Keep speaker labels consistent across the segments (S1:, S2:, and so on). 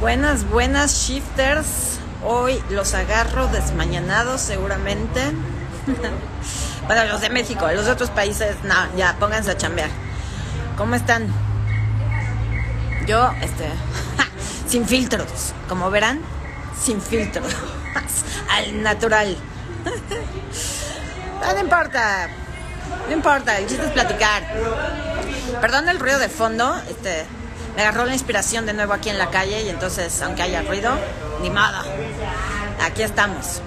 S1: Buenas, buenas shifters. Hoy los agarro desmañanados seguramente. bueno, los de México, los de otros países, no, ya, pónganse a chambear. ¿Cómo están? Yo, este, sin filtros, como verán, sin filtros, al natural. no importa, no importa, el chiste es platicar. Perdón el ruido de fondo, este, me agarró la inspiración de nuevo aquí en la calle y entonces, aunque haya ruido, ni nada. Aquí estamos.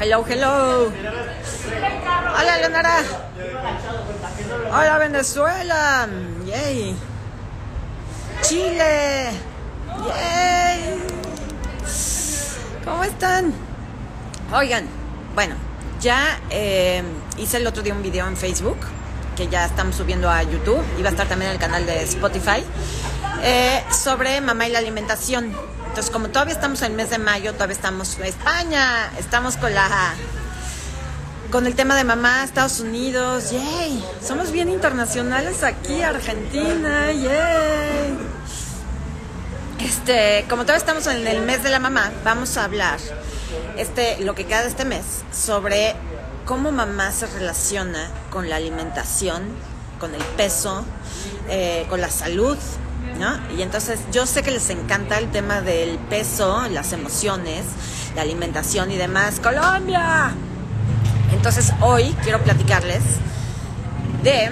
S1: Hello, hello. Hola, Leonora. Hola, Venezuela. Yay. Chile. Yay. ¿Cómo están? Oigan, bueno, ya eh, hice el otro día un video en Facebook que ya estamos subiendo a YouTube y va a estar también en el canal de Spotify, eh, sobre mamá y la alimentación. Entonces, como todavía estamos en el mes de mayo, todavía estamos en España, estamos con la con el tema de mamá, Estados Unidos, yay, somos bien internacionales aquí, Argentina, yay. Este, como todavía estamos en el mes de la mamá, vamos a hablar este, lo que queda de este mes sobre cómo mamá se relaciona con la alimentación, con el peso, eh, con la salud, ¿no? Y entonces yo sé que les encanta el tema del peso, las emociones, la alimentación y demás. Colombia. Entonces hoy quiero platicarles de,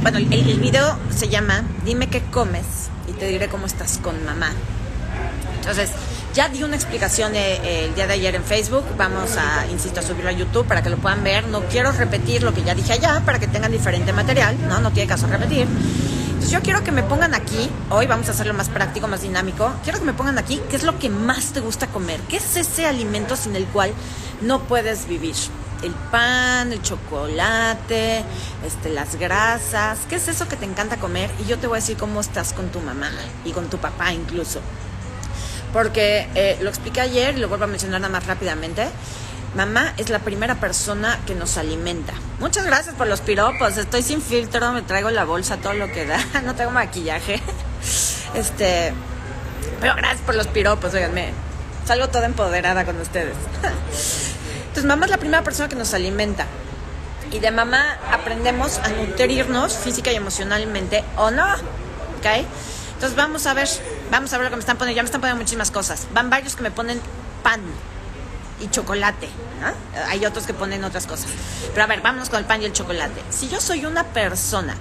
S1: bueno, el, el video se llama Dime qué comes y te diré cómo estás con mamá. Entonces, ya di una explicación eh, el día de ayer en Facebook. Vamos a, insisto, a subirlo a YouTube para que lo puedan ver. No quiero repetir lo que ya dije allá para que tengan diferente material. No, no tiene caso repetir. Entonces yo quiero que me pongan aquí, hoy vamos a hacerlo más práctico, más dinámico. Quiero que me pongan aquí qué es lo que más te gusta comer. ¿Qué es ese alimento sin el cual no puedes vivir? el pan, el chocolate, este, las grasas, ¿qué es eso que te encanta comer? Y yo te voy a decir cómo estás con tu mamá y con tu papá incluso porque eh, lo expliqué ayer y lo vuelvo a mencionar nada más rápidamente. Mamá es la primera persona que nos alimenta. Muchas gracias por los piropos. Estoy sin filtro, me traigo la bolsa, todo lo que da. No tengo maquillaje. Este, pero gracias por los piropos, oiganme. Salgo toda empoderada con ustedes. Entonces, mamá es la primera persona que nos alimenta. Y de mamá aprendemos a nutrirnos física y emocionalmente o no. ¿Ok? Entonces vamos a ver, vamos a ver lo que me están poniendo. Ya me están poniendo muchísimas cosas. Van varios que me ponen pan y chocolate. Hay otros que ponen otras cosas. Pero a ver, vámonos con el pan y el chocolate. Si yo soy una persona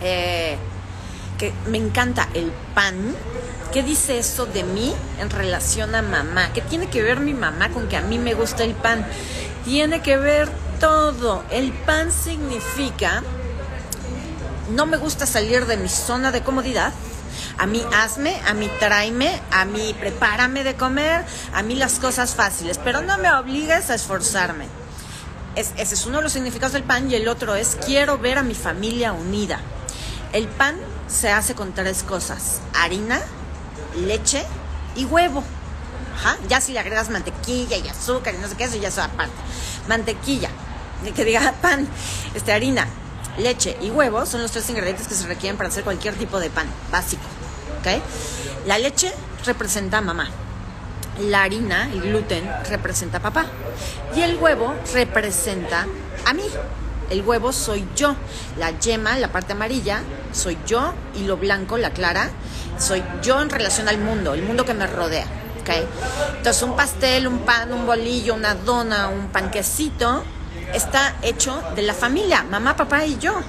S1: eh, que me encanta el pan, ¿qué dice eso de mí en relación a mamá? ¿Qué tiene que ver mi mamá con que a mí me gusta el pan? Tiene que ver todo. El pan significa, no me gusta salir de mi zona de comodidad a mí hazme, a mí tráeme, a mí prepárame de comer, a mí las cosas fáciles, pero no me obligues a esforzarme. ese es uno de los significados del pan y el otro es quiero ver a mi familia unida. El pan se hace con tres cosas, harina, leche y huevo. Ya si le agregas mantequilla y azúcar y no sé qué, eso ya es aparte. Mantequilla, que diga pan, este, harina, leche y huevo son los tres ingredientes que se requieren para hacer cualquier tipo de pan básico. La leche representa a mamá. La harina, el gluten, representa a papá. Y el huevo representa a mí. El huevo soy yo. La yema, la parte amarilla, soy yo. Y lo blanco, la clara, soy yo en relación al mundo, el mundo que me rodea. Entonces, un pastel, un pan, un bolillo, una dona, un panquecito, está hecho de la familia, mamá, papá y yo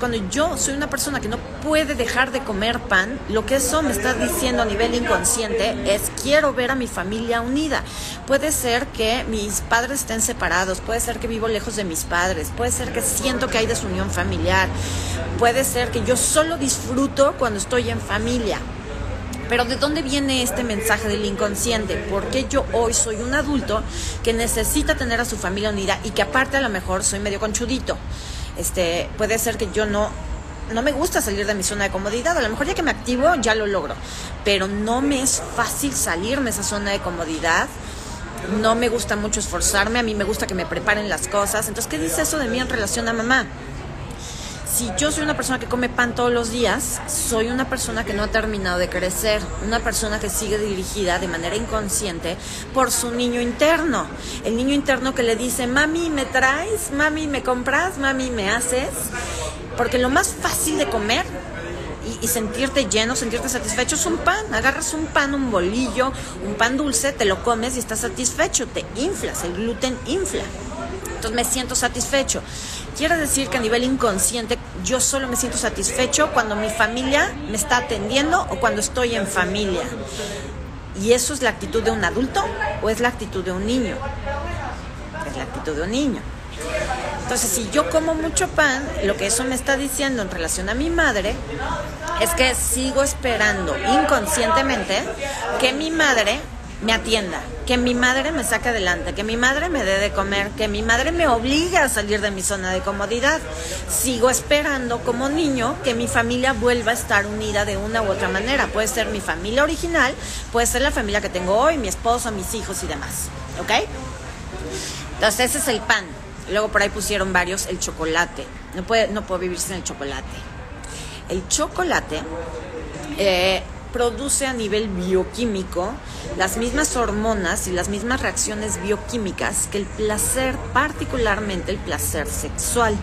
S1: cuando yo soy una persona que no puede dejar de comer pan, lo que eso me está diciendo a nivel inconsciente es quiero ver a mi familia unida. Puede ser que mis padres estén separados, puede ser que vivo lejos de mis padres, puede ser que siento que hay desunión familiar, puede ser que yo solo disfruto cuando estoy en familia. Pero ¿de dónde viene este mensaje del inconsciente? Porque yo hoy soy un adulto que necesita tener a su familia unida y que aparte a lo mejor soy medio conchudito. Este, puede ser que yo no, no me gusta salir de mi zona de comodidad. A lo mejor ya que me activo ya lo logro. Pero no me es fácil salirme de esa zona de comodidad. No me gusta mucho esforzarme. A mí me gusta que me preparen las cosas. Entonces, ¿qué dice eso de mí en relación a mamá? Si yo soy una persona que come pan todos los días, soy una persona que no ha terminado de crecer, una persona que sigue dirigida de manera inconsciente por su niño interno. El niño interno que le dice, mami, ¿me traes? Mami, ¿me compras? Mami, ¿me haces? Porque lo más fácil de comer y, sentirte lleno, sentirte satisfecho es un pan. Agarras un pan, un bolillo, un pan dulce, te lo comes y estás satisfecho, te inflas, el gluten infla. Entonces me siento satisfecho. Quiere decir que a nivel inconsciente yo solo me siento satisfecho cuando mi familia me está atendiendo o cuando estoy en familia. ¿Y eso es la actitud de un adulto o es la actitud de un niño? Es la actitud de un niño. Entonces, si yo como mucho pan, lo que eso me está diciendo en relación a mi madre es que sigo esperando inconscientemente que mi madre me atienda, que mi madre me saque adelante, que mi madre me dé de comer, que mi madre me obligue a salir de mi zona de comodidad. Sigo esperando como niño que mi familia vuelva a estar unida de una u otra manera. Puede ser mi familia original, puede ser la familia que tengo hoy, mi esposo, mis hijos y demás. ¿Ok? Entonces ese es el pan. Luego por ahí pusieron varios el chocolate. No, puede, no puedo vivir sin el chocolate. El chocolate eh, produce a nivel bioquímico las mismas hormonas y las mismas reacciones bioquímicas que el placer, particularmente el placer sexual.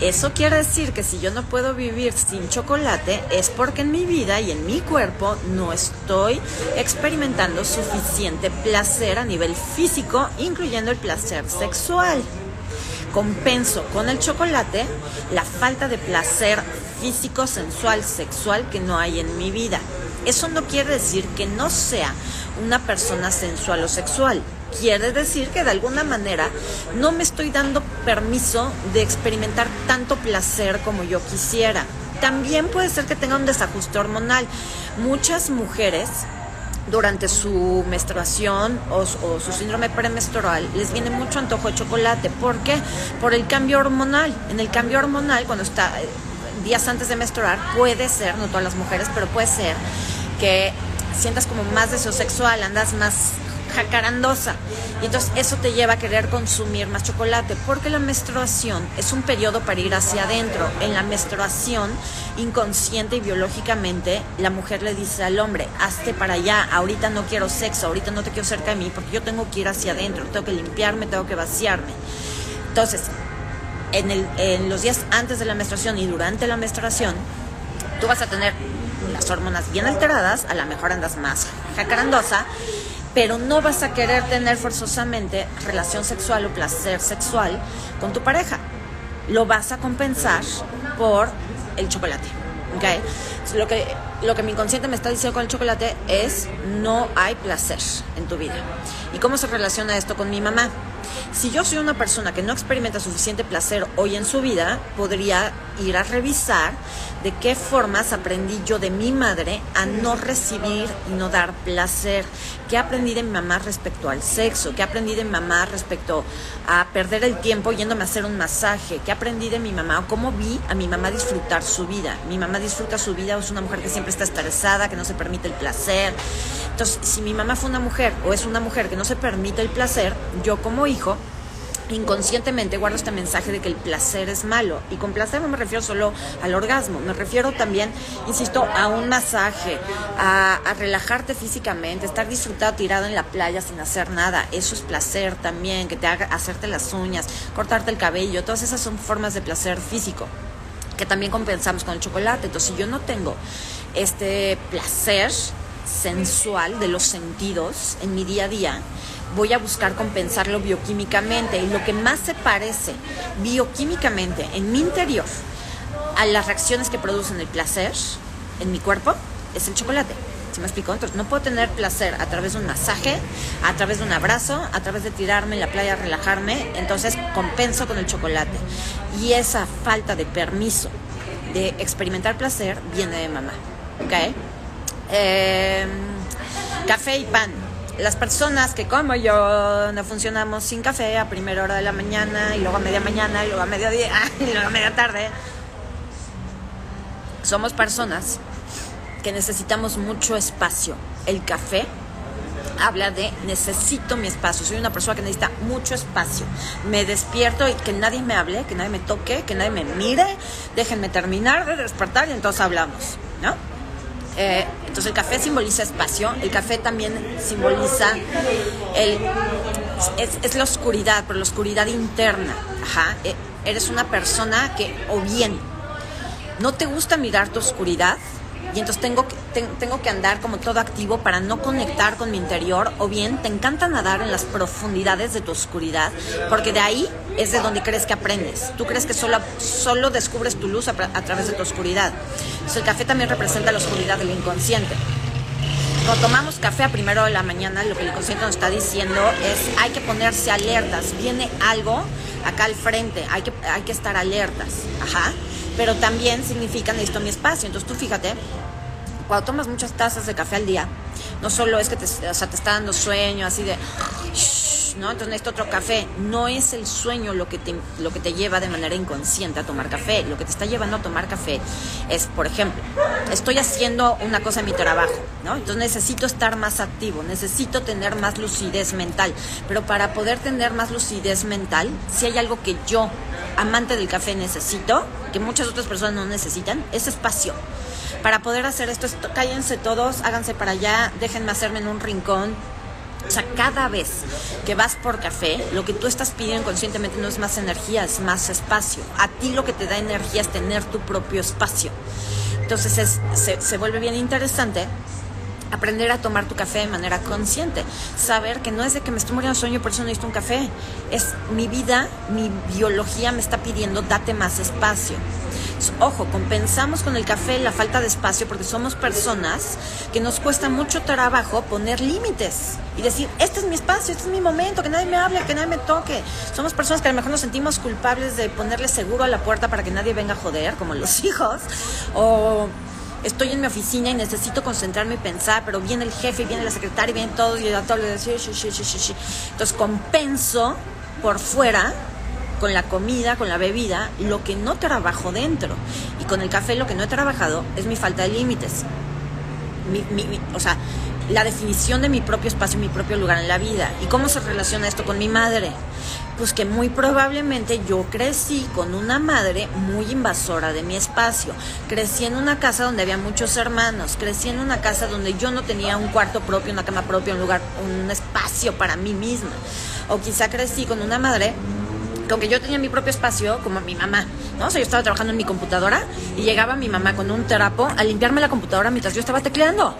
S1: Eso quiere decir que si yo no puedo vivir sin chocolate es porque en mi vida y en mi cuerpo no estoy experimentando suficiente placer a nivel físico, incluyendo el placer sexual. Compenso con el chocolate la falta de placer físico, sensual, sexual que no hay en mi vida. Eso no quiere decir que no sea una persona sensual o sexual. Quiere decir que de alguna manera no me estoy dando permiso de experimentar tanto placer como yo quisiera. También puede ser que tenga un desajuste hormonal. Muchas mujeres durante su menstruación o, su síndrome premenstrual les viene mucho antojo de chocolate. ¿Por qué? Por el cambio hormonal. En el cambio hormonal, cuando está eh, días antes de menstruar, puede ser, no todas las mujeres, pero puede ser que sientas como más deseo sexual, andas más jacarandosa. Y entonces eso te lleva a querer consumir más chocolate, porque la menstruación es un periodo para ir hacia adentro. En la menstruación, inconsciente y biológicamente, la mujer le dice al hombre, hazte para allá, ahorita no quiero sexo, ahorita no te quiero cerca de mí, porque yo tengo que ir hacia adentro, tengo que limpiarme, tengo que vaciarme. Entonces, en, el, en los días antes de la menstruación y durante la menstruación, tú vas a tener las hormonas bien alteradas, a lo mejor andas más jacarandosa, pero no vas a querer tener forzosamente relación sexual o placer sexual con tu pareja. Lo vas a compensar por el chocolate. ¿okay? Lo, que, lo que mi inconsciente me está diciendo con el chocolate es no hay placer en tu vida. ¿Y cómo se relaciona esto con mi mamá? Si yo soy una persona que no experimenta suficiente placer hoy en su vida, podría ir a revisar de qué formas aprendí yo de mi madre a no recibir y no dar placer. ¿Qué aprendí de mi mamá respecto al sexo? ¿Qué aprendí de mi mamá respecto a perder el tiempo yéndome a hacer un masaje? ¿Qué aprendí de mi mamá? ¿Cómo vi a mi mamá disfrutar su vida? Mi mamá disfruta su vida, es una mujer que siempre está estresada, que no se permite el placer. Entonces, si mi mamá fue una mujer o es una mujer que no se permite el placer, yo como hijo inconscientemente guardo este mensaje de que el placer es malo. Y con placer no me refiero solo al orgasmo, me refiero también, insisto, a un masaje, a, relajarte físicamente, estar disfrutado tirado en la playa sin hacer nada. Eso es placer también, que te haga hacerte las uñas, cortarte el cabello, todas esas son formas de placer físico que también compensamos con el chocolate. Entonces, si yo no tengo este placer sensual de los sentidos en mi día a día, voy a buscar compensarlo bioquímicamente. Y lo que más se parece bioquímicamente en mi interior a las reacciones que producen el placer en mi cuerpo es el chocolate. ¿Sí me explico? Entonces, no puedo tener placer a través de un masaje, a través de un abrazo, a través de tirarme en la playa, relajarme. Entonces, compenso con el chocolate. Y esa falta de permiso de experimentar placer viene de mamá. ¿Ok? Em, café y pan las personas que como yo no funcionamos sin café a primera hora de la mañana y luego a media mañana y luego a mediodía y luego a media tarde, somos personas que necesitamos mucho espacio. El café habla de necesito mi espacio. Soy una persona que necesita mucho espacio. Me despierto y que nadie me hable, que nadie me toque, que nadie me mire. Déjenme terminar de despertar y entonces hablamos, ¿no? Eh, entonces el café simboliza espacio, el café también simboliza el, es, la oscuridad, pero la oscuridad interna. Ajá. Eh, eres una persona que o bien no te gusta mirar tu oscuridad, y entonces tengo que, tengo que andar como todo activo para no conectar con mi interior o bien te encanta nadar en las profundidades de tu oscuridad porque de ahí es de donde crees que aprendes. Tú crees que solo, solo descubres tu luz a, través de tu oscuridad. Entonces el café también representa la oscuridad del inconsciente. Cuando tomamos café a primero de la mañana, lo que el inconsciente nos está diciendo es hay que ponerse alertas. Viene algo acá al frente, hay que, hay que estar alertas. Ajá pero también significa necesito mi espacio. Entonces tú fíjate, cuando tomas muchas tazas de café al día, no solo es que te, o sea, te está dando sueño, así de, ¿no? Entonces necesito otro café. No es el sueño lo que, te, lo que te lleva de manera inconsciente a tomar café. Lo que te está llevando a tomar café es, por ejemplo, estoy haciendo una cosa en mi trabajo, ¿no? Entonces necesito estar más activo, necesito tener más lucidez mental. Pero para poder tener más lucidez mental, si hay algo que yo, amante del café, necesito, que muchas otras personas no necesitan, es espacio. Para poder hacer esto, cállense todos, háganse para allá, déjenme hacerme en un rincón, o sea, cada vez que vas por café, lo que tú estás pidiendo conscientemente no es más energía, es más espacio. A ti lo que te da energía es tener tu propio espacio. Entonces se, se vuelve bien interesante aprender a tomar tu café de manera consciente, saber que no es de que me estoy muriendo de sueño por eso necesito un café, es mi vida, mi biología me está pidiendo date más espacio. Ojo, compensamos con el café la falta de espacio porque somos personas que nos cuesta mucho trabajo poner límites y decir, este es mi espacio, este es mi momento, que nadie me hable, que nadie me toque. Somos personas que a lo mejor nos sentimos culpables de ponerle seguro a la puerta para que nadie venga a joder, como los hijos, o estoy en mi oficina y necesito concentrarme y pensar, pero viene el jefe, viene la secretaria, viene todo y todo le sí. Entonces compenso por fuera con la comida, con la bebida, lo que no trabajo dentro. Y con el café lo que no he trabajado es mi falta de límites. o sea, la definición de mi propio espacio, mi propio lugar en la vida. ¿Y cómo se relaciona esto con mi madre? Pues que muy probablemente yo crecí con una madre muy invasora de mi espacio. Crecí en una casa donde había muchos hermanos. Crecí en una casa donde yo no tenía un cuarto propio, una cama propia, un lugar, un espacio para mí misma. O quizá crecí con una madre aunque yo tenía mi propio espacio, como mi mamá, ¿no? O sea, yo estaba trabajando en mi computadora y llegaba mi mamá con un trapo a limpiarme la computadora mientras yo estaba tecleando,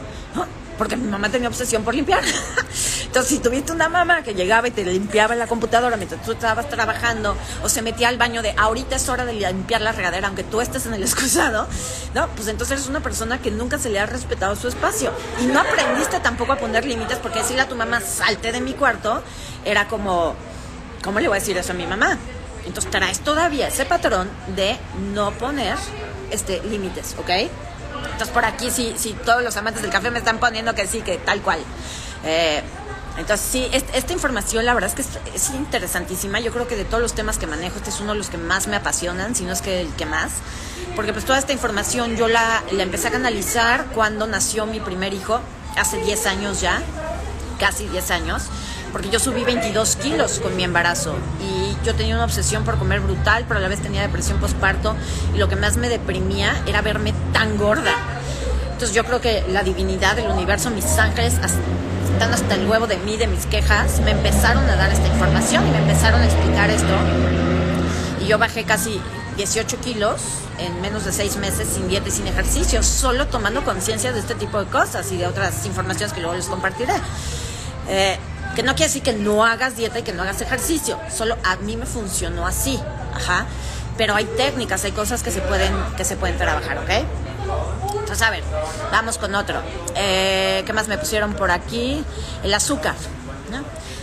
S1: Porque mi mamá tenía obsesión por limpiar. Entonces, si tuviste una mamá que llegaba y te limpiaba la computadora mientras tú estabas trabajando, o se metía al baño de ahorita es hora de limpiar la regadera, aunque tú estés en el excusado, ¿no? Pues entonces eres una persona que nunca se le ha respetado su espacio. Y no aprendiste tampoco a poner límites, porque decirle a tu mamá, salte de mi cuarto, era como ¿Cómo le voy a decir eso a mi mamá? Entonces traes todavía ese patrón de no poner este, límites, ¿ok? Entonces por aquí sí, sí, todos los amantes del café me están poniendo que sí, que tal cual. Eh, entonces sí, esta información la verdad es que es, interesantísima. Yo creo que de todos los temas que manejo, este es uno de los que más me apasionan, si no es que el que más. Porque pues toda esta información yo la, la empecé a canalizar cuando nació mi primer hijo, hace 10 años ya, casi 10 años porque yo subí 22 kilos con mi embarazo y yo tenía una obsesión por comer brutal, pero a la vez tenía depresión postparto y lo que más me deprimía era verme tan gorda. Entonces yo creo que la divinidad del universo, mis ángeles, están hasta el huevo de mí, de mis quejas, me empezaron a dar esta información y me empezaron a explicar esto. Y yo bajé casi 18 kilos en menos de 6 meses sin dieta y sin ejercicio, solo tomando conciencia de este tipo de cosas y de otras informaciones que luego les compartiré. Eh, que no quiere decir que no hagas dieta y que no hagas ejercicio, solo a mí me funcionó así, ajá. Pero hay técnicas, hay cosas que se pueden, que se pueden trabajar, ¿ok? Entonces, a ver, vamos con otro. Eh, ¿Qué más me pusieron por aquí? El azúcar.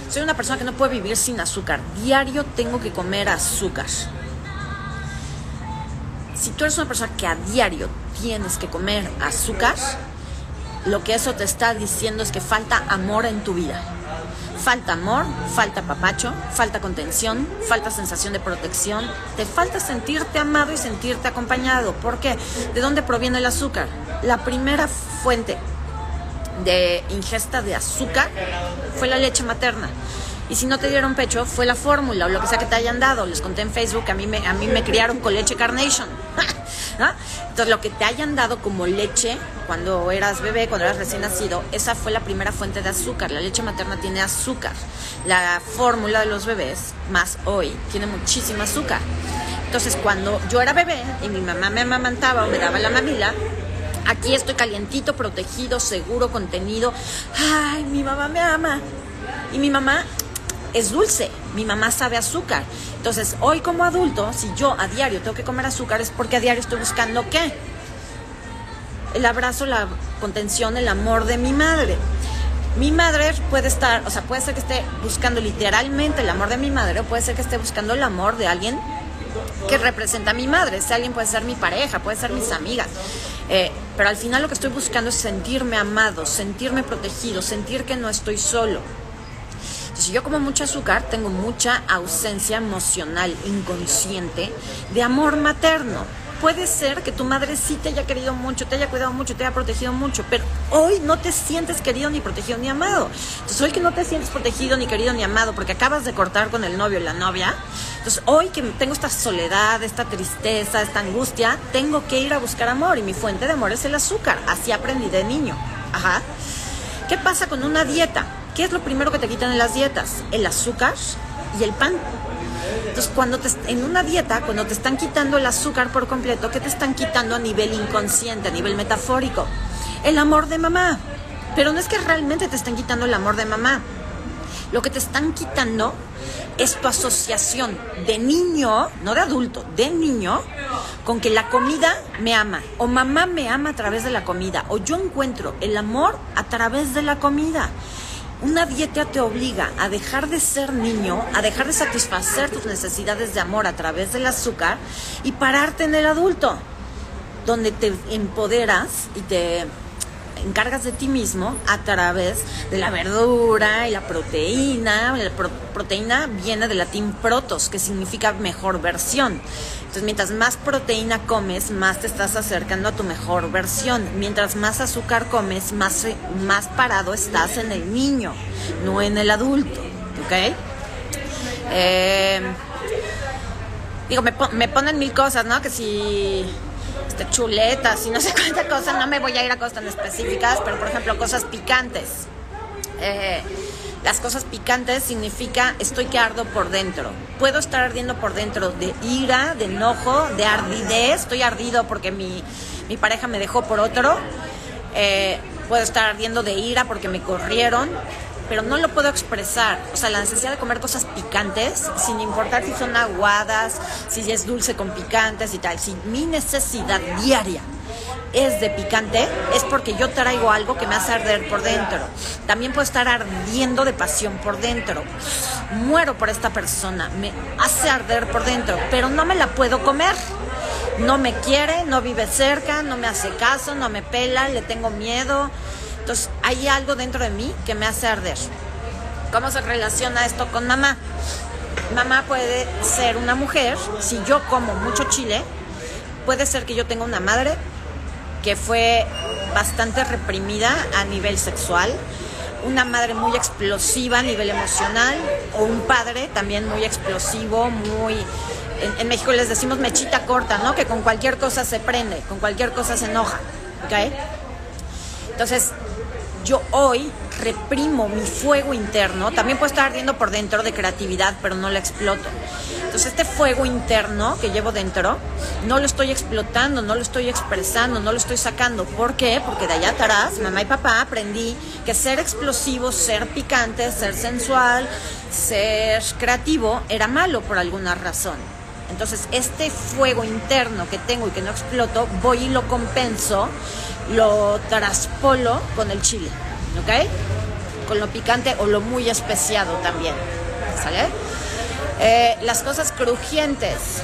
S1: Soy una persona que no puede vivir sin azúcar. Diario tengo que comer azúcar. Si tú eres una persona que a diario tienes que comer azúcar, lo que eso te está diciendo es que falta amor en tu vida. Falta amor, falta papacho, falta contención, falta sensación de protección, te falta sentirte amado y sentirte acompañado. ¿Por qué? ¿De dónde proviene el azúcar? La primera fuente de ingesta de azúcar fue la leche materna. Y si no te dieron pecho, fue la fórmula o lo que sea que te hayan dado. Les conté en Facebook que a mí me, a mí me criaron con leche Carnation. Entonces, lo que te hayan dado como leche cuando eras bebé, cuando eras recién nacido, esa fue la primera fuente de azúcar. La leche materna tiene azúcar. La fórmula de los bebés, más hoy, tiene muchísimo azúcar. Entonces, cuando yo era bebé y mi mamá me amamantaba o me daba la mamila, aquí estoy calientito, protegido, seguro, contenido. Ay, mi mamá me ama. Y mi mamá es dulce, mi mamá sabe azúcar. Entonces, hoy como adulto, si yo a diario tengo que comer azúcar, es porque a diario estoy buscando qué? El abrazo, la contención, el amor de mi madre. Mi madre puede estar, o sea, puede ser que esté buscando literalmente el amor de mi madre, o puede ser que esté buscando el amor de alguien que representa a mi madre. Ese alguien puede ser mi pareja, puede ser mis amigas. Eh, pero al final lo que estoy buscando es sentirme amado, sentirme protegido, sentir que no estoy solo si yo como mucho azúcar, tengo mucha ausencia emocional inconsciente de amor materno. Puede ser que tu madre sí te haya querido mucho, te haya cuidado mucho, te haya protegido mucho, pero hoy no te sientes querido, ni protegido, ni amado. Entonces, hoy que no te sientes protegido, ni querido, ni amado, porque acabas de cortar con el novio o la novia, entonces hoy que tengo esta soledad, esta tristeza, esta angustia, tengo que ir a buscar amor y mi fuente de amor es el azúcar. Así aprendí de niño. Ajá. ¿Qué pasa con una dieta? ¿Qué es lo primero que te quitan en las dietas? El azúcar y el pan. Entonces, cuando te, en una dieta, cuando te están quitando el azúcar por completo, ¿qué te están quitando a nivel inconsciente, a nivel metafórico? El amor de mamá. Pero no es que realmente te estén quitando el amor de mamá. Lo que te están quitando es tu asociación de niño, no de adulto, de niño, con que la comida me ama, o mamá me ama a través de la comida, o yo encuentro el amor a través de la comida. Una dieta te obliga a dejar de ser niño, a dejar de satisfacer tus necesidades de amor a través del azúcar y pararte en el adulto, donde te empoderas y te encargas de ti mismo a través de la verdura y la proteína. La proteína viene del latín protos, que significa mejor versión. Entonces, mientras más proteína comes, más te estás acercando a tu mejor versión. Mientras más azúcar comes, más, más parado estás en el niño, no en el adulto. ¿Ok? Eh, digo, me, me ponen mil cosas, ¿no? Que si este, chuletas y no sé cuántas cosas, no me voy a ir a cosas tan específicas, pero por ejemplo cosas picantes. Eh, las cosas picantes significa estoy que ardo por dentro. Puedo estar ardiendo por dentro de ira, de enojo, de ardidez. Estoy ardido porque mi, mi pareja me dejó por otro. Eh, puedo estar ardiendo de ira porque me corrieron pero no lo puedo expresar. O sea, la necesidad de comer cosas picantes, sin importar si son aguadas, si es dulce con picantes y tal. Si mi necesidad diaria es de picante, es porque yo traigo algo que me hace arder por dentro. También puedo estar ardiendo de pasión por dentro. Muero por esta persona, me hace arder por dentro, pero no me la puedo comer. No me quiere, no vive cerca, no me hace caso, no me pela, le tengo miedo entonces, hay algo dentro de mí que me hace arder. ¿Cómo se relaciona esto con mamá? Mamá puede ser una mujer, si yo como mucho chile, puede ser que yo tenga una madre que fue bastante reprimida a nivel sexual, una madre muy explosiva a nivel emocional, o un padre también muy explosivo, muy... En, México les decimos mechita corta, ¿no? Que con cualquier cosa se prende, con cualquier cosa se enoja, ¿ok? Entonces, yo hoy reprimo mi fuego interno, también puedo estar ardiendo por dentro de creatividad, pero no la exploto. Entonces este fuego interno que llevo dentro, no lo estoy explotando, no lo estoy expresando, no lo estoy sacando. ¿Por qué? Porque de allá atrás, mamá y papá, aprendí que ser explosivo, ser picante, ser sensual, ser creativo era malo por alguna razón. Entonces, este fuego interno que tengo y que no exploto, voy y lo compenso lo traspolo con el chile, ¿ok? Con lo picante o lo muy especiado también, ¿sale? Eh, las cosas crujientes.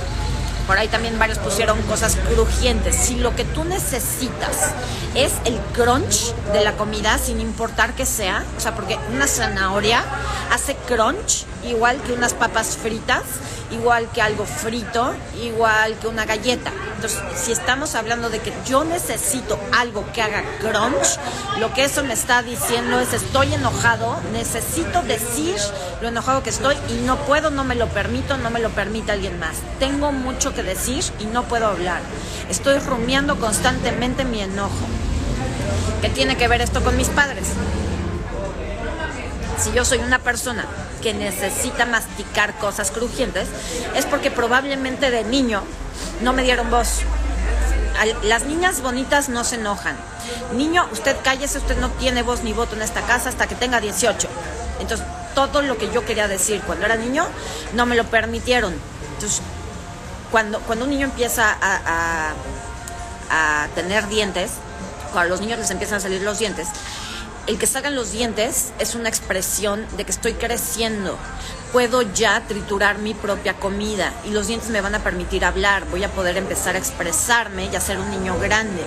S1: Por ahí también varios pusieron cosas crujientes. Si lo que tú necesitas es el crunch de la comida, sin importar que sea, o sea, porque una zanahoria hace crunch igual que unas papas fritas igual que algo frito, igual que una galleta. Entonces, si estamos hablando de que yo necesito algo que haga crunch, lo que eso me está diciendo es estoy enojado, necesito decir lo enojado que estoy y no puedo, no me lo permito, no me lo permite alguien más. Tengo mucho que decir y no puedo hablar. Estoy rumiando constantemente mi enojo. ¿Qué tiene que ver esto con mis padres? Si yo soy una persona que necesita masticar cosas crujientes, es porque probablemente de niño no me dieron voz. Las niñas bonitas no se enojan. Niño, usted cállese, usted no tiene voz ni voto en esta casa hasta que tenga 18. Entonces, todo lo que yo quería decir cuando era niño, no me lo permitieron. Entonces, cuando, cuando un niño empieza a, a tener dientes, cuando a los niños les empiezan a salir los dientes, el que salgan los dientes es una expresión de que estoy creciendo. Puedo ya triturar mi propia comida y los dientes me van a permitir hablar. Voy a poder empezar a expresarme y a ser un niño grande.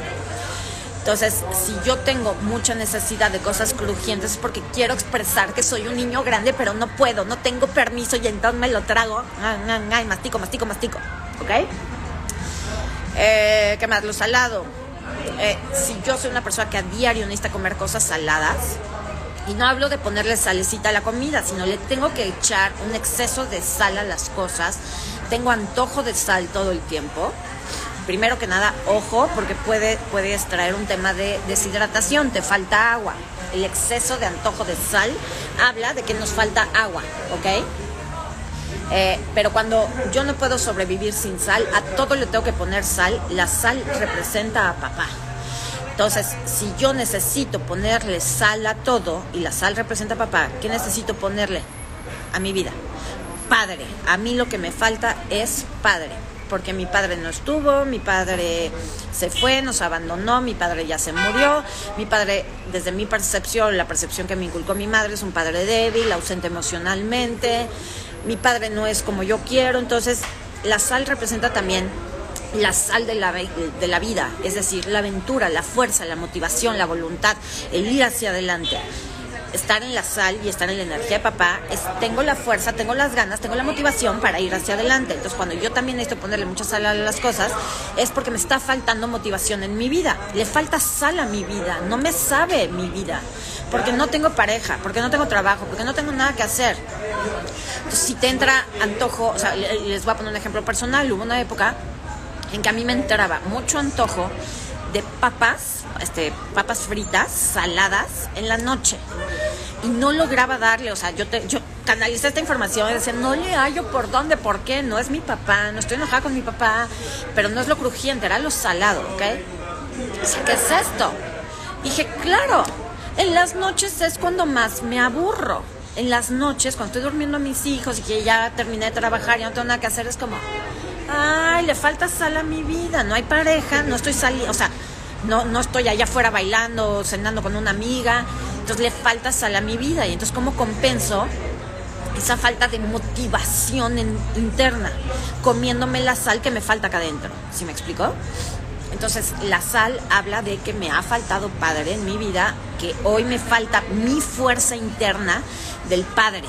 S1: Entonces, si yo tengo mucha necesidad de cosas crujientes es porque quiero expresar que soy un niño grande, pero no puedo, no tengo permiso y entonces me lo trago. Ay, mastico, mastico, mastico. ¿Ok? Eh, ¿Qué más? Lo salado eh, si yo soy una persona que a diario necesita comer cosas saladas, y no hablo de ponerle salecita a la comida, sino le tengo que echar un exceso de sal a las cosas, tengo antojo de sal todo el tiempo. Primero que nada, ojo, porque puede, puedes traer un tema de deshidratación, te falta agua. El exceso de antojo de sal habla de que nos falta agua, ¿ok? Eh, pero cuando yo no puedo sobrevivir sin sal, a todo le tengo que poner sal. La sal representa a papá. Entonces, si yo necesito ponerle sal a todo y la sal representa a papá, ¿qué necesito ponerle a mi vida? Padre. A mí lo que me falta es padre. Porque mi padre no estuvo, mi padre se fue, nos abandonó, mi padre ya se murió, mi padre, desde mi percepción, la percepción que me inculcó mi madre, es un padre débil, ausente emocionalmente, mi padre no es como yo quiero, entonces la sal representa también la sal de la, de la vida, es decir, la aventura, la fuerza, la motivación, la voluntad, el ir hacia adelante. Estar en la sal y estar en la energía de papá, es, tengo la fuerza, tengo las ganas, tengo la motivación para ir hacia adelante. Entonces, cuando yo también necesito ponerle mucha sal a las cosas, es porque me está faltando motivación en mi vida. Le falta sal a mi vida, no me sabe mi vida porque no tengo pareja, porque no tengo trabajo, porque no tengo nada que hacer. Entonces, si te entra antojo, o sea, les voy a poner un ejemplo personal, hubo una época en que a mí me entraba mucho antojo de papas, este, papas fritas, saladas, en la noche. Y no lograba darle, o sea, yo, te, yo canalicé esta información y decía, no le hallo por dónde, por qué, no es mi papá, no estoy enojada con mi papá, pero no es lo crujiente, era lo salado, ¿ok? ¿qué es esto? dije, claro, en las noches es cuando más me aburro. En las noches, cuando estoy durmiendo a mis hijos y que ya terminé de trabajar y no tengo nada que hacer, es como, ay, le falta sal a mi vida, no hay pareja, no estoy saliendo, o sea, no, no estoy allá afuera bailando, cenando con una amiga, entonces le falta sal a mi vida. Y entonces, ¿cómo compenso esa falta de motivación interna? Comiéndome la sal que me falta acá adentro. ¿Sí me explico? Entonces, la sal habla de que me ha faltado padre en mi vida, que hoy me falta mi fuerza interna del padre.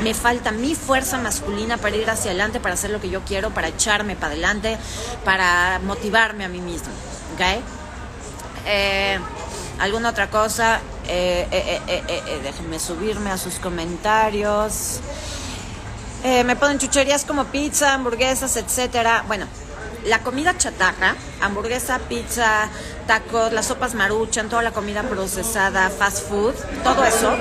S1: Me falta mi fuerza masculina para ir hacia adelante, para hacer lo que yo quiero, para echarme para adelante, para motivarme a mí mismo. ¿Ok? Eh, ¿Alguna otra cosa? Eh, eh, déjenme subirme a sus comentarios. me ponen chucherías como pizza, hamburguesas, etcétera. Bueno, la comida chatarra, hamburguesa, pizza, tacos, las sopas maruchan, toda la comida procesada, fast food, todo eso.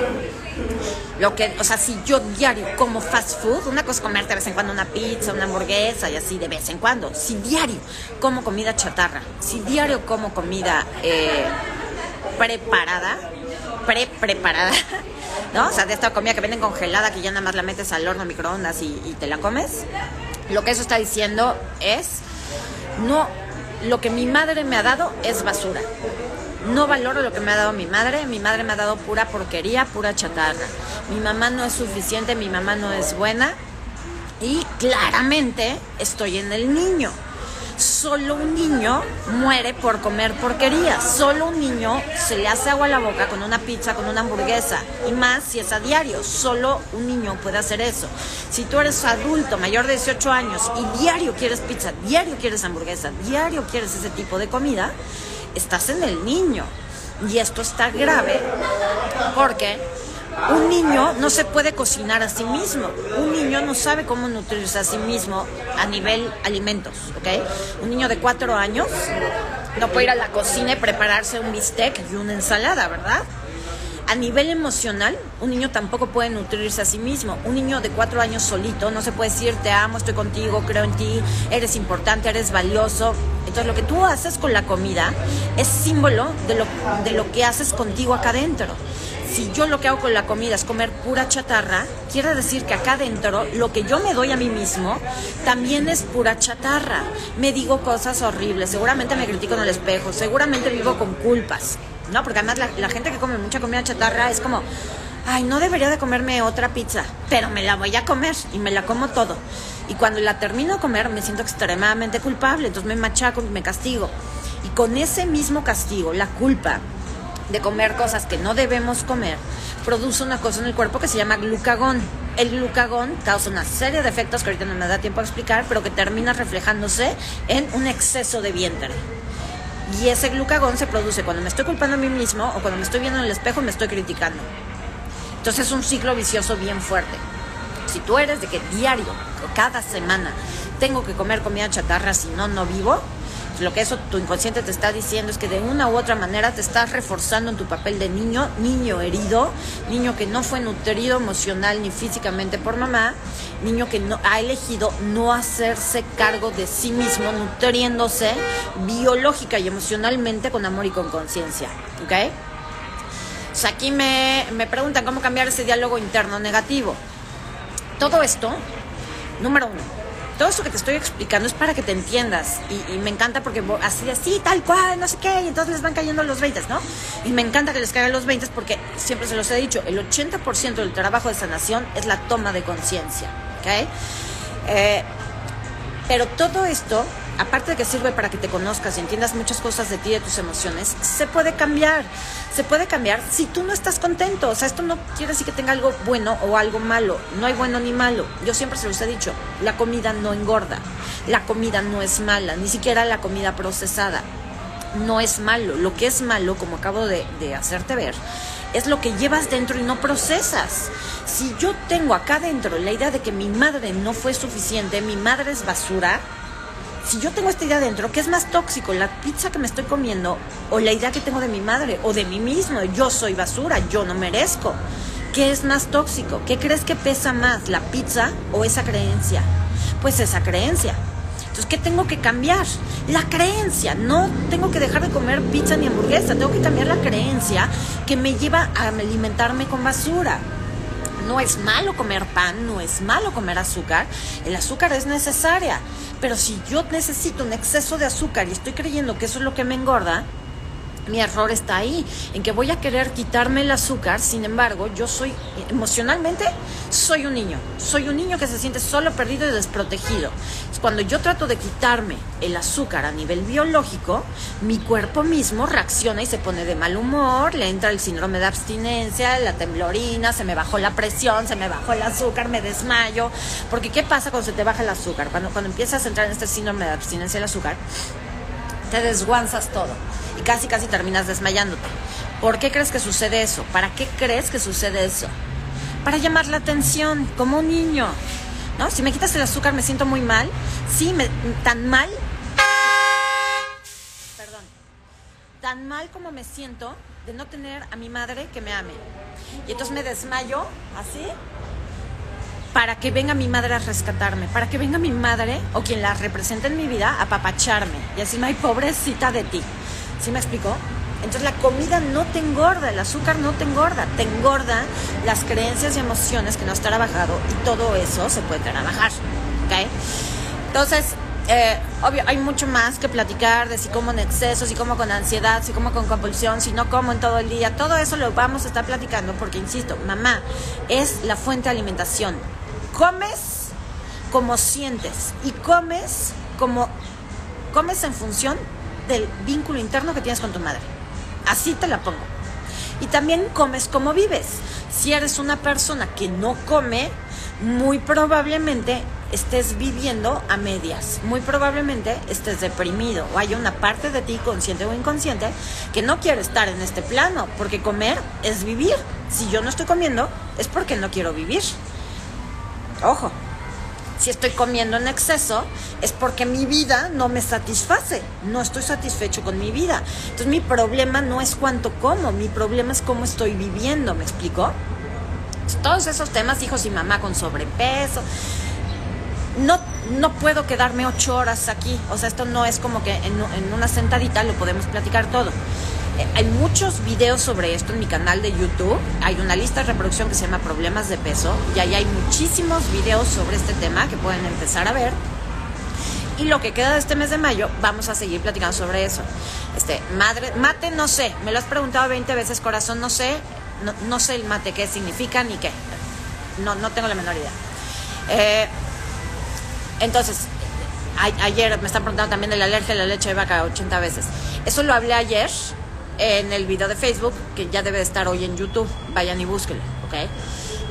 S1: Lo que, o sea, si yo diario como fast food, una cosa es comerte de vez en cuando una pizza, una hamburguesa y así de vez en cuando. Si diario como comida chatarra, si diario como comida eh, preparada, pre-preparada, ¿no? O sea, de esta comida que venden congelada que ya nada más la metes al horno, microondas y te la comes. Lo que eso está diciendo es no, lo que mi madre me ha dado es basura. No valoro lo que me ha dado mi madre. Mi madre me ha dado pura porquería, pura chatarra. Mi mamá no es suficiente, mi mamá no es buena. Y claramente estoy en el niño. Solo un niño muere por comer porquería. Solo un niño se le hace agua a la boca con una pizza, con una hamburguesa. Y más si es a diario. Solo un niño puede hacer eso. Si tú eres adulto, mayor de 18 años, y diario quieres pizza, diario quieres hamburguesa, diario quieres ese tipo de comida, estás en el niño. Y esto está grave porque un niño no se puede cocinar a sí mismo. Un niño no sabe cómo nutrirse a sí mismo a nivel alimentos, ¿ok? Un niño de cuatro años no puede ir a la cocina y prepararse un bistec y una ensalada, ¿verdad? A nivel emocional, un niño tampoco puede nutrirse a sí mismo. Un niño de cuatro años solito no se puede decir te amo, estoy contigo, creo en ti, eres importante, eres valioso. Entonces lo que tú haces con la comida es símbolo de lo, de lo que haces contigo acá adentro si yo lo que hago con la comida es comer pura chatarra, quiere decir que acá adentro lo que yo me doy a mí mismo también es pura chatarra. Me digo cosas horribles, seguramente me critico en el espejo, seguramente vivo con culpas, ¿no? Porque además la, gente que come mucha comida chatarra es como, ay, no debería de comerme otra pizza, pero me la voy a comer y me la como todo. Y cuando la termino de comer me siento extremadamente culpable, entonces me machaco me castigo. Y con ese mismo castigo, la culpa, de comer cosas que no debemos comer, produce una cosa en el cuerpo que se llama glucagón. El glucagón causa una serie de efectos que ahorita no me da tiempo a explicar, pero que termina reflejándose en un exceso de vientre. Y ese glucagón se produce cuando me estoy culpando a mí mismo o cuando me estoy viendo en el espejo y me estoy criticando. Entonces es un ciclo vicioso bien fuerte. Si tú eres de que diario, cada semana, tengo que comer comida chatarra, si no, no vivo, lo que eso tu inconsciente te está diciendo es que de una u otra manera te estás reforzando en tu papel de niño, niño herido, niño que no fue nutrido emocional ni físicamente por mamá, niño que ha elegido no hacerse cargo de sí mismo, nutriéndose biológica y emocionalmente con amor y con conciencia. ¿Ok? O aquí me, me preguntan cómo cambiar ese diálogo interno negativo. Todo esto, número uno, todo eso que te estoy explicando es para que te entiendas. Y, me encanta porque así, así, tal cual, no sé qué, y entonces les van cayendo los 20, ¿no? Y me encanta que les caigan los 20 porque siempre se los he dicho, el 80% del trabajo de sanación es la toma de conciencia, ¿ok? Eh, pero todo esto aparte de que sirve para que te conozcas y entiendas muchas cosas de ti de tus emociones, se puede cambiar. Se puede cambiar si tú no estás contento. O sea, esto no quiere decir que tenga algo bueno o algo malo. No hay bueno ni malo. Yo siempre se los he dicho, la comida no engorda. La comida no es mala, ni siquiera la comida procesada. No es malo. Lo que es malo, como acabo de, de hacerte ver, es lo que llevas dentro y no procesas. Si yo tengo acá dentro la idea de que mi madre no fue suficiente, mi madre es basura, si yo tengo esta idea dentro, ¿qué es más tóxico? ¿La pizza que me estoy comiendo o la idea que tengo de mi madre o de mí mismo? Yo soy basura, yo no merezco. ¿Qué es más tóxico? ¿Qué crees que pesa más, la pizza o esa creencia? Pues esa creencia. Entonces, ¿qué tengo que cambiar? La creencia. No tengo que dejar de comer pizza ni hamburguesa. Tengo que cambiar la creencia que me lleva a alimentarme con basura. No es malo comer pan, no es malo comer azúcar. El azúcar es necesaria. Pero si yo necesito un exceso de azúcar y estoy creyendo que eso es lo que me engorda, mi error está ahí, en que voy a querer quitarme el azúcar, sin embargo, yo soy emocionalmente, soy un niño, soy un niño que se siente solo, perdido y desprotegido. Cuando yo trato de quitarme el azúcar a nivel biológico, mi cuerpo mismo reacciona y se pone de mal humor, le entra el síndrome de abstinencia, la temblorina, se me bajó la presión, se me bajó el azúcar, me desmayo. Porque ¿qué pasa cuando se te baja el azúcar? Cuando, cuando empiezas a entrar en este síndrome de abstinencia del azúcar, te desguanzas todo y casi casi terminas desmayándote. ¿Por qué crees que sucede eso? ¿Para qué crees que sucede eso? Para llamar la atención, como un niño. ¿No? Si me quitas el azúcar me siento muy mal. Sí, me, tan mal. Perdón. Tan mal como me siento de no tener a mi madre que me ame. Y entonces me desmayo así para que venga mi madre a rescatarme, para que venga mi madre o quien la represente en mi vida a papacharme y decirme, ay, pobrecita de ti. ¿Sí me explicó? Entonces la comida no te engorda, el azúcar no te engorda, te engorda las creencias y emociones que no has trabajado y todo eso se puede trabajar. ¿Ok? Entonces, eh, obvio, hay mucho más que platicar de si como en exceso, si como con ansiedad, si como con compulsión, si no como en todo el día. Todo eso lo vamos a estar platicando porque, insisto, mamá es la fuente de alimentación comes como sientes y comes como comes en función del vínculo interno que tienes con tu madre. Así te la pongo. Y también comes como vives. Si eres una persona que no come, muy probablemente estés viviendo a medias. Muy probablemente estés deprimido o haya una parte de ti, consciente o inconsciente, que no quiere estar en este plano, porque comer es vivir. Si yo no estoy comiendo, es porque no quiero vivir. Ojo, si estoy comiendo en exceso, es porque mi vida no me satisface, no estoy satisfecho con mi vida. Entonces mi problema no es cuánto como, mi problema es cómo estoy viviendo, ¿me explico? Todos esos temas, hijos y mamá con sobrepeso, no, no puedo quedarme ocho horas aquí. O sea, esto no es como que en, en una sentadita lo podemos platicar todo. Eh, hay muchos videos sobre esto en mi canal de YouTube. Hay una lista de reproducción que se llama Problemas de Peso. Y ahí hay muchísimos videos sobre este tema que pueden empezar a ver. Y lo que queda de este mes de mayo, vamos a seguir platicando sobre eso. Este, madre, mate, no sé. Me lo has preguntado 20 veces, corazón, no sé. No, no sé el mate qué significa ni qué. No, no tengo la menor idea. Eh, entonces, ayer me están preguntando también de la alergia a la leche de vaca 80 veces. Eso lo hablé ayer en el video de Facebook, que ya debe de estar hoy en YouTube. Vayan y búsquenlo, ¿ok?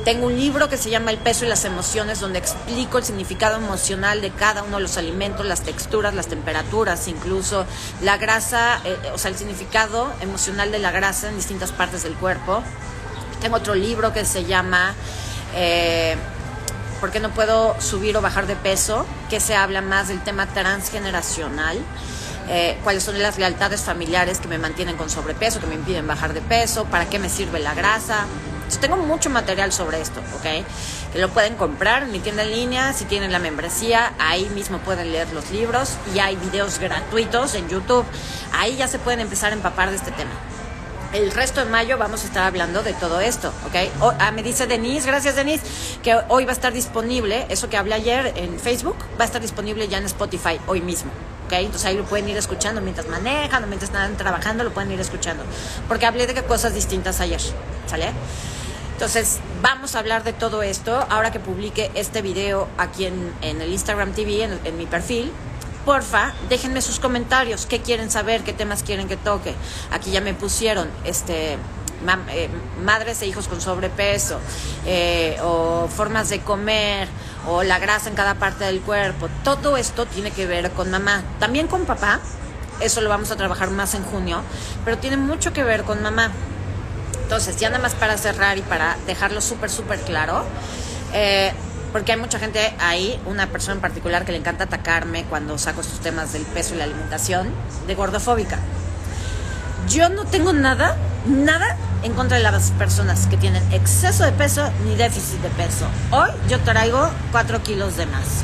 S1: Tengo un libro que se llama El peso y las emociones, donde explico el significado emocional de cada uno de los alimentos, las texturas, las temperaturas, incluso la grasa, eh, o sea, el significado emocional de la grasa en distintas partes del cuerpo. Tengo otro libro que se llama eh, por qué no puedo subir o bajar de peso, que se habla más del tema transgeneracional, eh, cuáles son las lealtades familiares que me mantienen con sobrepeso, que me impiden bajar de peso, para qué me sirve la grasa. tengo mucho material sobre esto, ¿ok? Que lo pueden comprar en mi tienda en línea, si tienen la membresía, ahí mismo pueden leer los libros y hay videos gratuitos en YouTube. Ahí ya se pueden empezar a empapar de este tema el resto de mayo vamos a estar hablando de todo esto, ¿ok? ah, me dice Denise, gracias Denise, que hoy va a estar disponible, eso que hablé ayer en Facebook, va a estar disponible ya en Spotify hoy mismo. ¿Ok? Entonces ahí lo pueden ir escuchando mientras manejan o mientras están trabajando, lo pueden ir escuchando. Porque hablé de cosas distintas ayer, ¿sale? Entonces, vamos a hablar de todo esto ahora que publique este video aquí en, el Instagram TV, en mi perfil porfa, déjenme sus comentarios, qué quieren saber, qué temas quieren que toque. Aquí ya me pusieron, este, eh, madres e hijos con sobrepeso, eh, o formas de comer, o la grasa en cada parte del cuerpo. Todo esto tiene que ver con mamá, también con papá. Eso lo vamos a trabajar más en junio, pero tiene mucho que ver con mamá. Entonces, ya nada más para cerrar y para dejarlo súper, súper claro, eh, porque hay mucha gente ahí, una persona en particular que le encanta atacarme cuando saco estos temas del peso y la alimentación, de gordofóbica. Yo no tengo nada, nada en contra de las personas que tienen exceso de peso ni déficit de peso. Hoy yo traigo 4 kilos de más.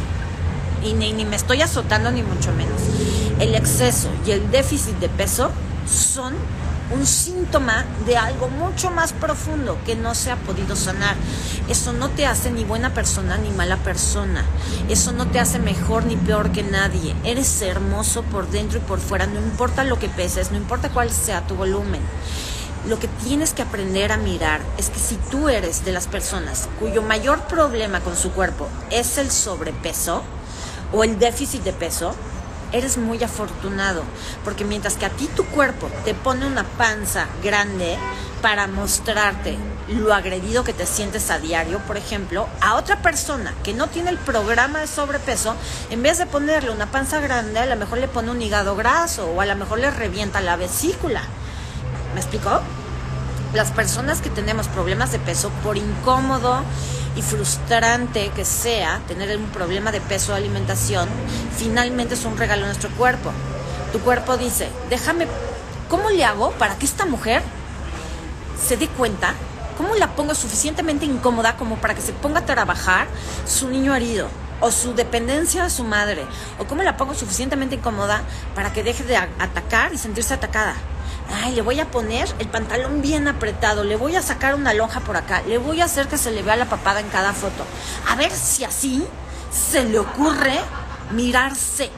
S1: Y ni, ni me estoy azotando ni mucho menos. El exceso y el déficit de peso son un síntoma de algo mucho más profundo que no se ha podido sanar. Eso no te hace ni buena persona ni mala persona. Eso no te hace mejor ni peor que nadie. Eres hermoso por dentro y por fuera, no importa lo que peses, no importa cuál sea tu volumen. Lo que tienes que aprender a mirar es que si tú eres de las personas cuyo mayor problema con su cuerpo es el sobrepeso o el déficit de peso, eres muy afortunado, porque mientras que a ti tu cuerpo te pone una panza grande para mostrarte lo agredido que te sientes a diario, por ejemplo, a otra persona que no tiene el programa de sobrepeso, en vez de ponerle una panza grande, a lo mejor le pone un hígado graso o a lo mejor le revienta la vesícula. ¿Me explicó? Las personas que tenemos problemas de peso por incómodo, y frustrante que sea tener un problema de peso o alimentación, finalmente es un regalo a nuestro cuerpo. Tu cuerpo dice, déjame, ¿cómo le hago para que esta mujer se dé cuenta? ¿Cómo la pongo suficientemente incómoda como para que se ponga a trabajar su niño herido? o su dependencia de su madre, o cómo la pongo suficientemente incómoda para que deje de atacar y sentirse atacada ay, le voy a poner el pantalón bien apretado, le voy a sacar una lonja por acá, le voy a hacer que se le vea la papada en cada foto. A ver si así se le ocurre mirarse,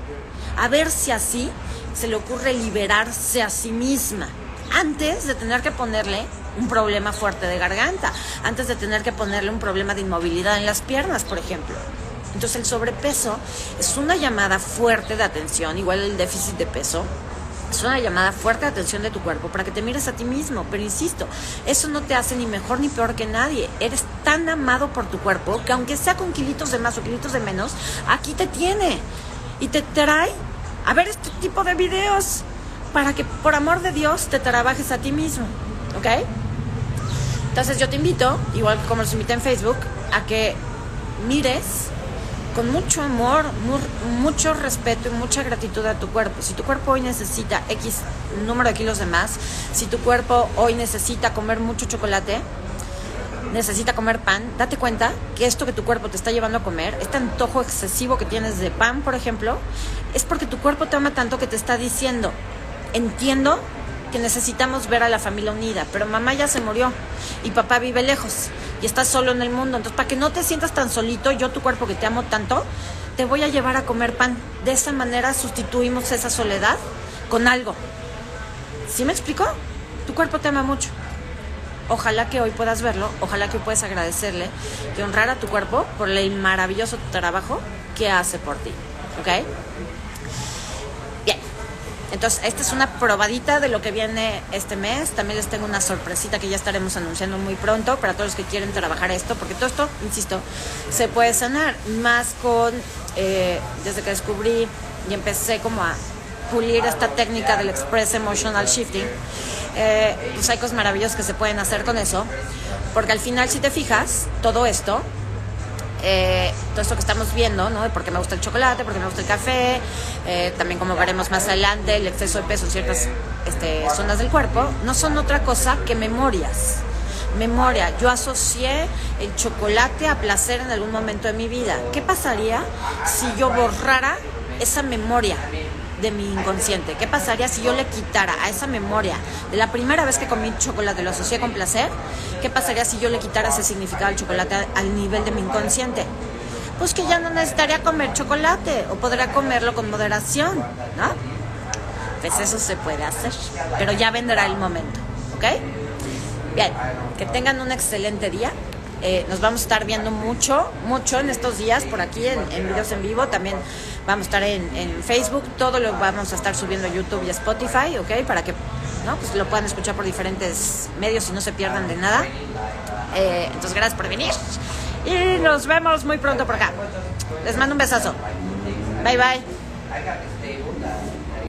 S1: a ver si así se le ocurre liberarse a sí misma, antes de tener que ponerle un problema fuerte de garganta, antes de tener que ponerle un problema de inmovilidad en las piernas, por ejemplo. Entonces el sobrepeso es una llamada fuerte de atención, igual el déficit de peso, es una llamada fuerte de atención de tu cuerpo para que te mires a ti mismo. Pero insisto, eso no te hace ni mejor ni peor que nadie. Eres tan amado por tu cuerpo que aunque sea con kilitos de más o kilitos de menos, aquí te tiene. Y te trae a ver este tipo de videos para que por amor de Dios te trabajes a ti mismo. ¿Ok? Entonces yo te invito, igual como los invité en Facebook, a que mires con mucho amor, mucho respeto y mucha gratitud a tu cuerpo. Si tu cuerpo hoy necesita X número de kilos de más, si tu cuerpo hoy necesita comer mucho chocolate, necesita comer pan, date cuenta que esto que tu cuerpo te está llevando a comer, este antojo excesivo que tienes de pan, por ejemplo, es porque tu cuerpo te ama tanto que te está diciendo, entiendo que necesitamos ver a la familia unida, pero mamá ya se murió y papá vive lejos y estás solo en el mundo. Entonces, para que no te sientas tan solito, yo tu cuerpo que te amo tanto, te voy a llevar a comer pan. De esa manera sustituimos esa soledad con algo. ¿Sí me explico? Tu cuerpo te ama mucho. Ojalá que hoy puedas verlo, ojalá que puedas agradecerle y honrar a tu cuerpo por el maravilloso trabajo que hace por ti. ¿Ok? Entonces, esta es una probadita de lo que viene este mes. También les tengo una sorpresita que ya estaremos anunciando muy pronto para todos los que quieren trabajar esto, porque todo esto, insisto, se puede sanar. Más con, eh, desde que descubrí y empecé como a pulir esta técnica del Express Emotional Shifting, eh, pues hay cosas maravillosas que se pueden hacer con eso, porque al final, si te fijas, todo esto eh, todo esto que estamos viendo, ¿no? De por qué me gusta el chocolate, por qué me gusta el café, eh, también como veremos más adelante, el exceso de peso en ciertas este, zonas del cuerpo, no son otra cosa que memorias. Memoria, yo asocié el chocolate a placer en algún momento de mi vida. ¿Qué pasaría si yo borrara esa memoria? De mi inconsciente. ¿Qué pasaría si yo le quitara a esa memoria de la primera vez que comí chocolate, lo asocié con placer? ¿Qué pasaría si yo le quitara ese significado al chocolate al nivel de mi inconsciente? Pues que ya no necesitaría comer chocolate o podría comerlo con moderación, ¿no? Pues eso se puede hacer, pero ya vendrá el momento, ¿ok? Bien, que tengan un excelente día. Eh, nos vamos a estar viendo mucho, mucho en estos días por aquí en, en videos en vivo. También vamos a estar en, en, Facebook. Todo lo vamos a estar subiendo a YouTube y a Spotify, ¿ok? Para que ¿no? pues lo puedan escuchar por diferentes medios y no se pierdan de nada. Eh, entonces, gracias por venir. Y nos vemos muy pronto por acá. Les mando un besazo. Bye bye.